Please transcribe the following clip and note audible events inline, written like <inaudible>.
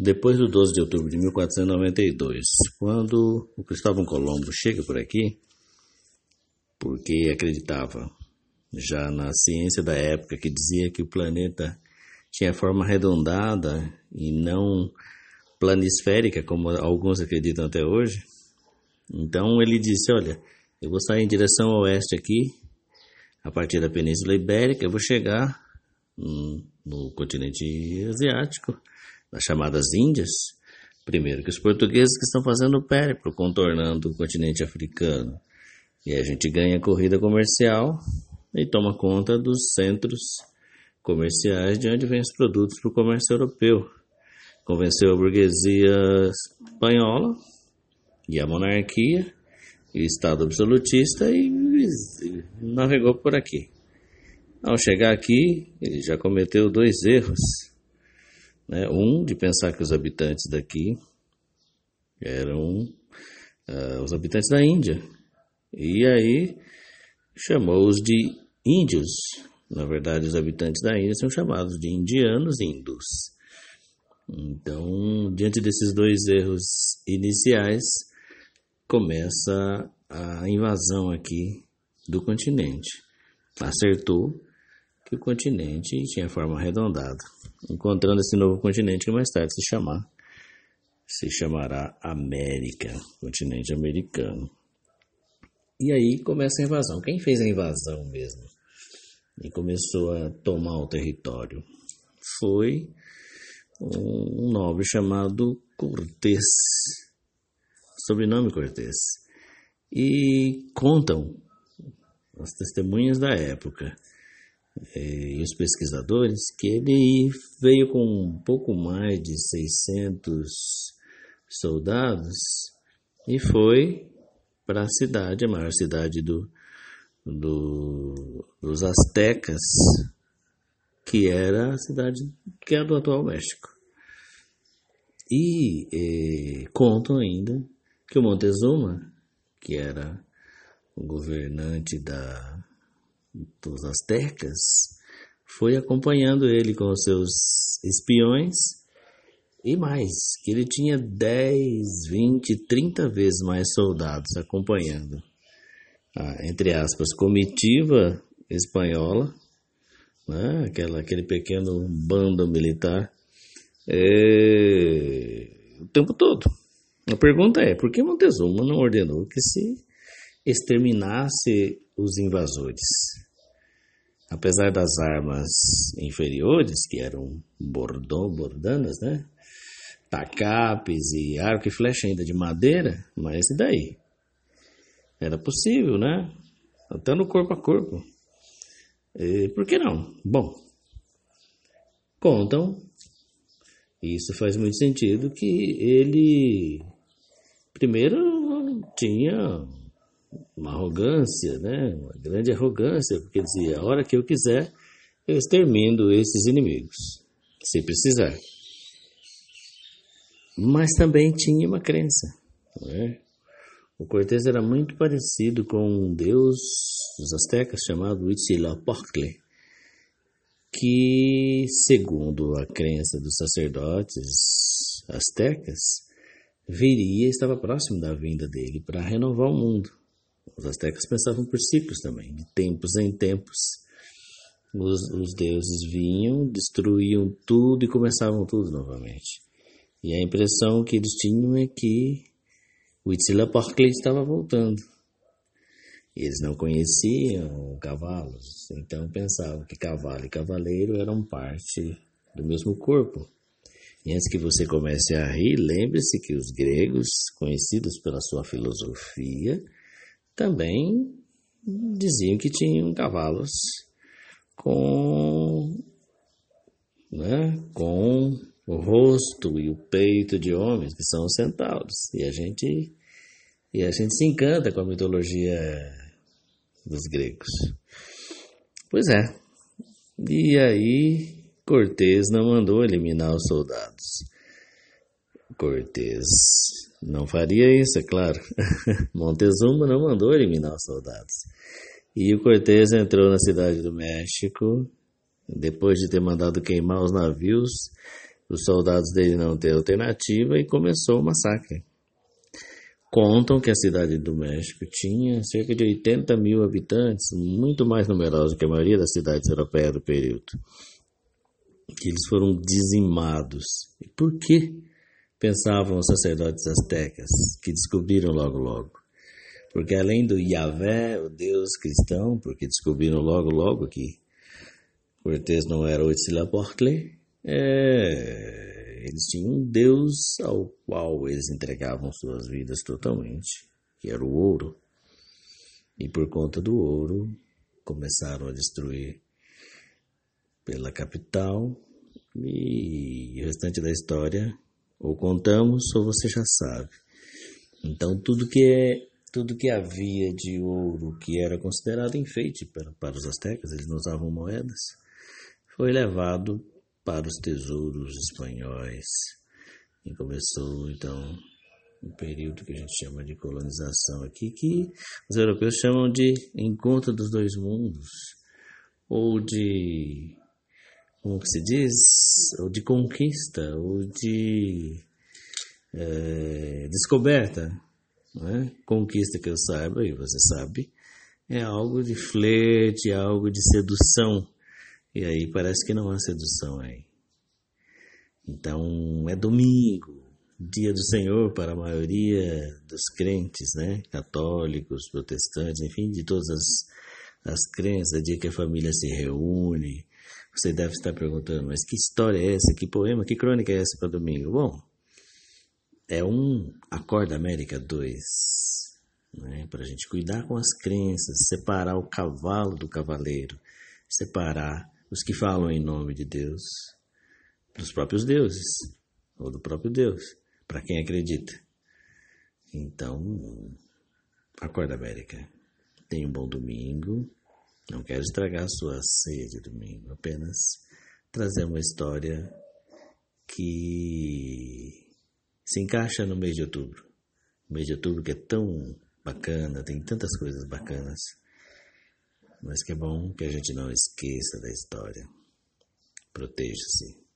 depois do 12 de outubro de 1492, quando o Cristóvão Colombo chega por aqui, porque acreditava já na ciência da época que dizia que o planeta tinha forma arredondada e não planisférica, como alguns acreditam até hoje. Então ele disse: Olha, eu vou sair em direção ao oeste aqui, a partir da Península Ibérica, eu vou chegar no continente asiático, nas chamadas Índias. Primeiro que os portugueses que estão fazendo o périplo, contornando o continente africano. E a gente ganha corrida comercial e toma conta dos centros comerciais de onde vêm os produtos para o comércio europeu. Convenceu a burguesia espanhola e a monarquia e o Estado absolutista e navegou por aqui. Ao chegar aqui, ele já cometeu dois erros. Né? Um, de pensar que os habitantes daqui eram uh, os habitantes da Índia. E aí chamou-os de índios. Na verdade, os habitantes da Índia são chamados de indianos índios. Então, diante desses dois erros iniciais, começa a invasão aqui do continente. Acertou que o continente tinha forma arredondada, encontrando esse novo continente que mais tarde se chamar se chamará América, continente americano. E aí começa a invasão. Quem fez a invasão mesmo e começou a tomar o território foi um nobre chamado Cortés, sobrenome Cortés. E contam as testemunhas da época e os pesquisadores que ele veio com um pouco mais de 600 soldados e foi para a cidade, a maior cidade do, do, dos astecas, que era a cidade que é do atual México. E eh, contam ainda que o Montezuma, que era o governante da, dos astecas, foi acompanhando ele com os seus espiões e mais, que ele tinha 10, 20, 30 vezes mais soldados acompanhando a, entre aspas, comitiva espanhola, né? Aquela, aquele pequeno bando militar, é, o tempo todo. A pergunta é, por que Montezuma não ordenou que se exterminasse os invasores? Apesar das armas inferiores, que eram bordão, bordanas, né? Tacapes e arco e flecha ainda de madeira, mas e daí? Era possível, né? Até no corpo a corpo. E por que não? Bom, contam, e isso faz muito sentido, que ele primeiro tinha uma arrogância, né? uma grande arrogância, porque dizia, a hora que eu quiser, eu extermino esses inimigos, se precisar. Mas também tinha uma crença. Né? O Cortés era muito parecido com um deus dos astecas chamado Huitzilopochtli, que, segundo a crença dos sacerdotes astecas, viria estava próximo da vinda dele para renovar o mundo. Os astecas pensavam por ciclos também, de tempos em tempos. Os, os deuses vinham, destruíam tudo e começavam tudo novamente. E a impressão que eles tinham é que o Huitzilopochtli estava voltando. Eles não conheciam cavalos, então pensavam que cavalo e cavaleiro eram parte do mesmo corpo. E antes que você comece a rir, lembre-se que os gregos, conhecidos pela sua filosofia, também diziam que tinham cavalos com, né, com o rosto e o peito de homens, que são os centauros. E a gente, e a gente se encanta com a mitologia dos gregos. Pois é. E aí Cortés não mandou eliminar os soldados. Cortés não faria isso, é claro. <laughs> Montezuma não mandou eliminar os soldados. E o Cortés entrou na cidade do México, depois de ter mandado queimar os navios, os soldados dele não ter alternativa e começou o massacre. Contam que a cidade do México tinha cerca de 80 mil habitantes, muito mais numerosa que a maioria das cidades europeias do período. Que eles foram dizimados. E por que pensavam os sacerdotes astecas, que descobriram logo logo? Porque além do Yahvé, o Deus cristão, porque descobriram logo logo que Cortés não era o Huitzilopochtli, é, eles tinham um Deus ao qual eles entregavam suas vidas totalmente, que era o ouro. E por conta do ouro, começaram a destruir pela capital e o restante da história ou contamos ou você já sabe. Então tudo que é tudo que havia de ouro que era considerado enfeite para, para os astecas, eles não usavam moedas, foi levado para os tesouros espanhóis. E começou então um período que a gente chama de colonização aqui, que os europeus chamam de encontro dos dois mundos, ou de, como se diz, ou de conquista, ou de é, descoberta. É? Conquista que eu saiba, e você sabe, é algo de flerte, é algo de sedução. E aí parece que não há sedução aí. Então é domingo, dia do Senhor para a maioria dos crentes, né? Católicos, protestantes, enfim, de todas as, as crenças, é dia que a família se reúne. Você deve estar perguntando, mas que história é essa? Que poema, que crônica é essa para domingo? Bom, é um Acorda América 2, né? para a gente cuidar com as crenças, separar o cavalo do cavaleiro, separar os que falam em nome de Deus, dos próprios deuses, ou do próprio Deus, para quem acredita. Então, acorda, América. Tenha um bom domingo. Não quero estragar a sua ceia de domingo, apenas trazer uma história que se encaixa no mês de outubro. O mês de outubro que é tão bacana, tem tantas coisas bacanas mas que é bom que a gente não esqueça da história. Proteja-se.